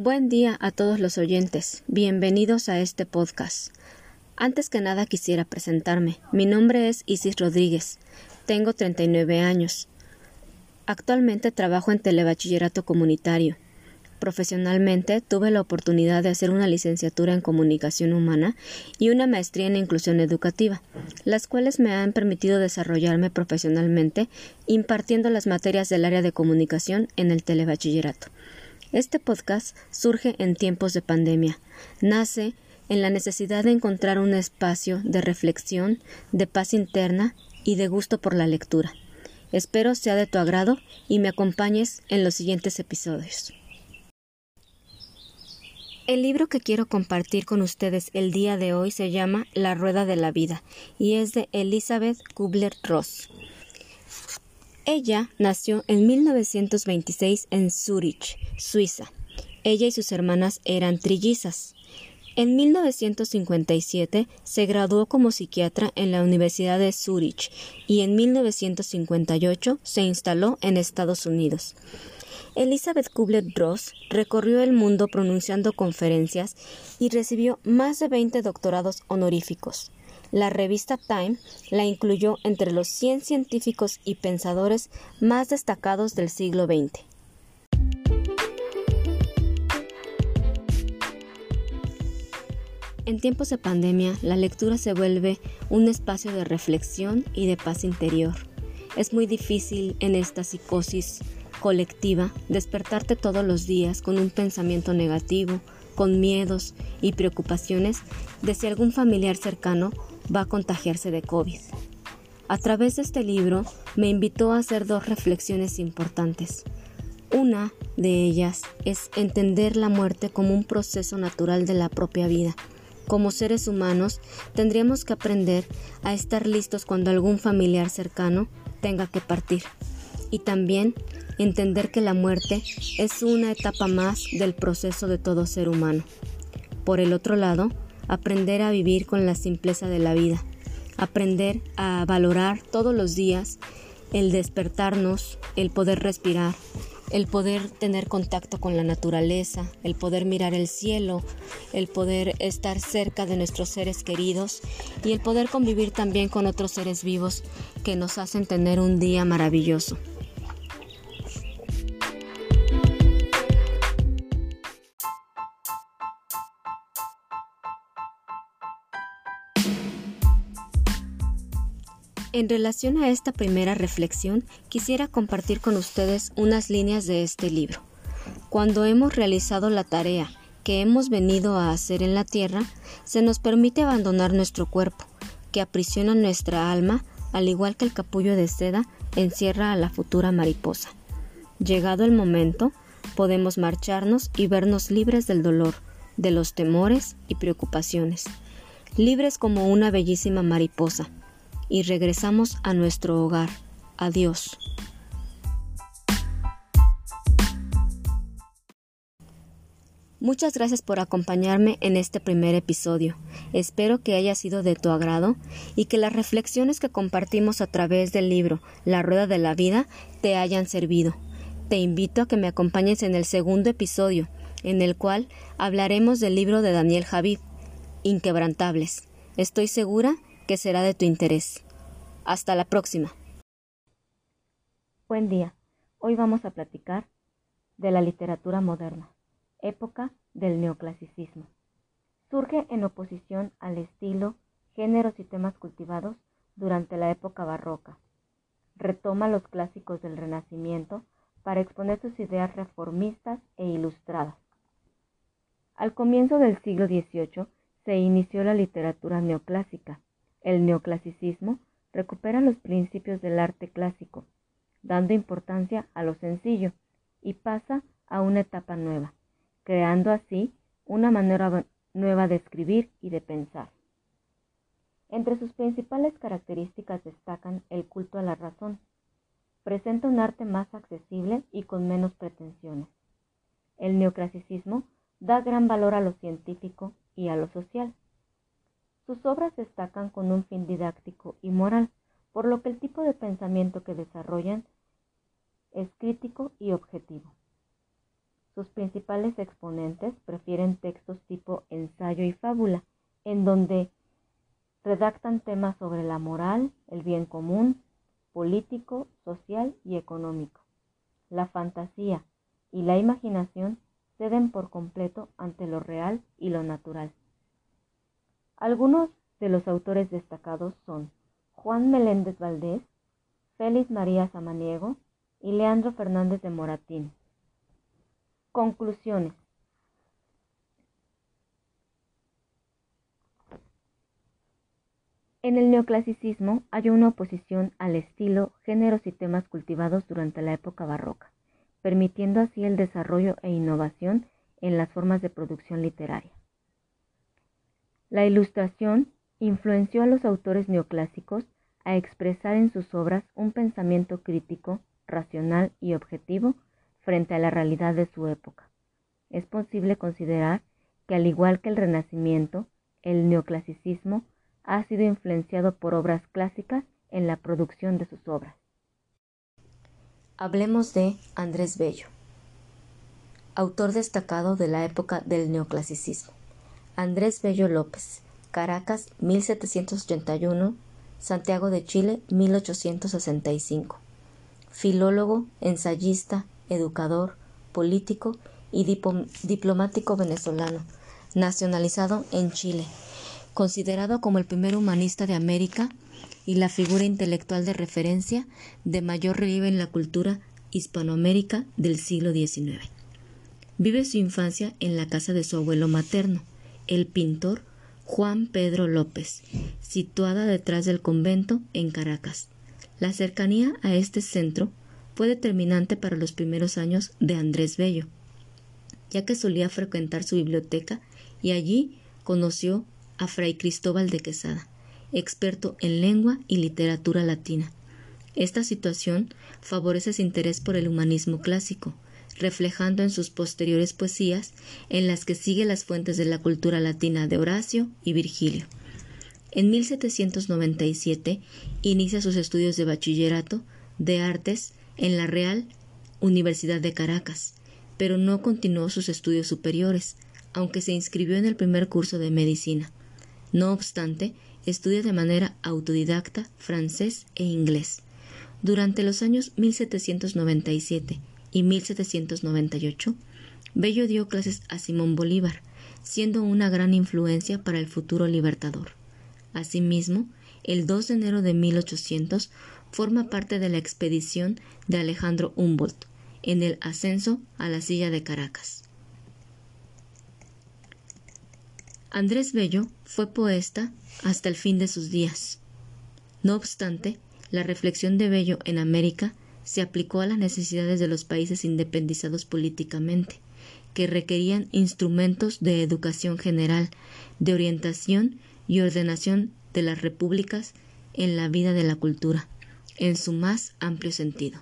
Buen día a todos los oyentes. Bienvenidos a este podcast. Antes que nada quisiera presentarme. Mi nombre es Isis Rodríguez. Tengo 39 años. Actualmente trabajo en telebachillerato comunitario. Profesionalmente tuve la oportunidad de hacer una licenciatura en comunicación humana y una maestría en inclusión educativa, las cuales me han permitido desarrollarme profesionalmente impartiendo las materias del área de comunicación en el telebachillerato. Este podcast surge en tiempos de pandemia. Nace en la necesidad de encontrar un espacio de reflexión, de paz interna y de gusto por la lectura. Espero sea de tu agrado y me acompañes en los siguientes episodios. El libro que quiero compartir con ustedes el día de hoy se llama La Rueda de la Vida y es de Elizabeth Kubler-Ross. Ella nació en 1926 en Zurich, Suiza. Ella y sus hermanas eran trillizas. En 1957 se graduó como psiquiatra en la Universidad de Zurich y en 1958 se instaló en Estados Unidos. Elizabeth Kubler-Ross recorrió el mundo pronunciando conferencias y recibió más de 20 doctorados honoríficos. La revista Time la incluyó entre los 100 científicos y pensadores más destacados del siglo XX. En tiempos de pandemia, la lectura se vuelve un espacio de reflexión y de paz interior. Es muy difícil en esta psicosis colectiva despertarte todos los días con un pensamiento negativo, con miedos y preocupaciones de si algún familiar cercano va a contagiarse de COVID. A través de este libro me invitó a hacer dos reflexiones importantes. Una de ellas es entender la muerte como un proceso natural de la propia vida. Como seres humanos tendríamos que aprender a estar listos cuando algún familiar cercano tenga que partir. Y también entender que la muerte es una etapa más del proceso de todo ser humano. Por el otro lado, aprender a vivir con la simpleza de la vida, aprender a valorar todos los días el despertarnos, el poder respirar, el poder tener contacto con la naturaleza, el poder mirar el cielo, el poder estar cerca de nuestros seres queridos y el poder convivir también con otros seres vivos que nos hacen tener un día maravilloso. En relación a esta primera reflexión, quisiera compartir con ustedes unas líneas de este libro. Cuando hemos realizado la tarea que hemos venido a hacer en la tierra, se nos permite abandonar nuestro cuerpo, que aprisiona nuestra alma, al igual que el capullo de seda encierra a la futura mariposa. Llegado el momento, podemos marcharnos y vernos libres del dolor, de los temores y preocupaciones, libres como una bellísima mariposa, y regresamos a nuestro hogar. Adiós. Muchas gracias por acompañarme en este primer episodio. Espero que haya sido de tu agrado y que las reflexiones que compartimos a través del libro La Rueda de la Vida te hayan servido. Te invito a que me acompañes en el segundo episodio, en el cual hablaremos del libro de Daniel Javid, Inquebrantables. Estoy segura que será de tu interés. Hasta la próxima. Buen día. Hoy vamos a platicar de la literatura moderna, época del neoclasicismo. Surge en oposición al estilo, géneros y temas cultivados durante la época barroca. Retoma los clásicos del Renacimiento para exponer sus ideas reformistas e ilustradas. Al comienzo del siglo XVIII se inició la literatura neoclásica. El neoclasicismo recupera los principios del arte clásico, dando importancia a lo sencillo y pasa a una etapa nueva, creando así una manera nueva de escribir y de pensar. Entre sus principales características destacan el culto a la razón. Presenta un arte más accesible y con menos pretensiones. El neoclasicismo da gran valor a lo científico y a lo social. Sus obras destacan con un fin didáctico y moral, por lo que el tipo de pensamiento que desarrollan es crítico y objetivo. Sus principales exponentes prefieren textos tipo ensayo y fábula, en donde redactan temas sobre la moral, el bien común, político, social y económico. La fantasía y la imaginación ceden por completo ante lo real y lo natural. Algunos de los autores destacados son Juan Meléndez Valdés, Félix María Samaniego y Leandro Fernández de Moratín. Conclusiones. En el neoclasicismo hay una oposición al estilo, géneros y temas cultivados durante la época barroca, permitiendo así el desarrollo e innovación en las formas de producción literaria. La ilustración influenció a los autores neoclásicos a expresar en sus obras un pensamiento crítico, racional y objetivo frente a la realidad de su época. Es posible considerar que al igual que el Renacimiento, el neoclasicismo ha sido influenciado por obras clásicas en la producción de sus obras. Hablemos de Andrés Bello, autor destacado de la época del neoclasicismo. Andrés Bello López, Caracas 1781, Santiago de Chile 1865. Filólogo, ensayista, educador, político y diplomático venezolano, nacionalizado en Chile, considerado como el primer humanista de América y la figura intelectual de referencia de mayor relieve en la cultura hispanoamérica del siglo XIX. Vive su infancia en la casa de su abuelo materno, el pintor Juan Pedro López, situada detrás del convento en Caracas. La cercanía a este centro fue determinante para los primeros años de Andrés Bello, ya que solía frecuentar su biblioteca y allí conoció a Fray Cristóbal de Quesada, experto en lengua y literatura latina. Esta situación favorece su interés por el humanismo clásico, reflejando en sus posteriores poesías, en las que sigue las fuentes de la cultura latina de Horacio y Virgilio. En 1797 inicia sus estudios de bachillerato de artes en la Real Universidad de Caracas, pero no continuó sus estudios superiores, aunque se inscribió en el primer curso de medicina. No obstante, estudia de manera autodidacta francés e inglés. Durante los años 1797 y 1798, Bello dio clases a Simón Bolívar, siendo una gran influencia para el futuro libertador. Asimismo, el 2 de enero de 1800 forma parte de la expedición de Alejandro Humboldt en el ascenso a la silla de Caracas. Andrés Bello fue poeta hasta el fin de sus días. No obstante, la reflexión de Bello en América se aplicó a las necesidades de los países independizados políticamente, que requerían instrumentos de educación general, de orientación y ordenación de las repúblicas en la vida de la cultura en su más amplio sentido.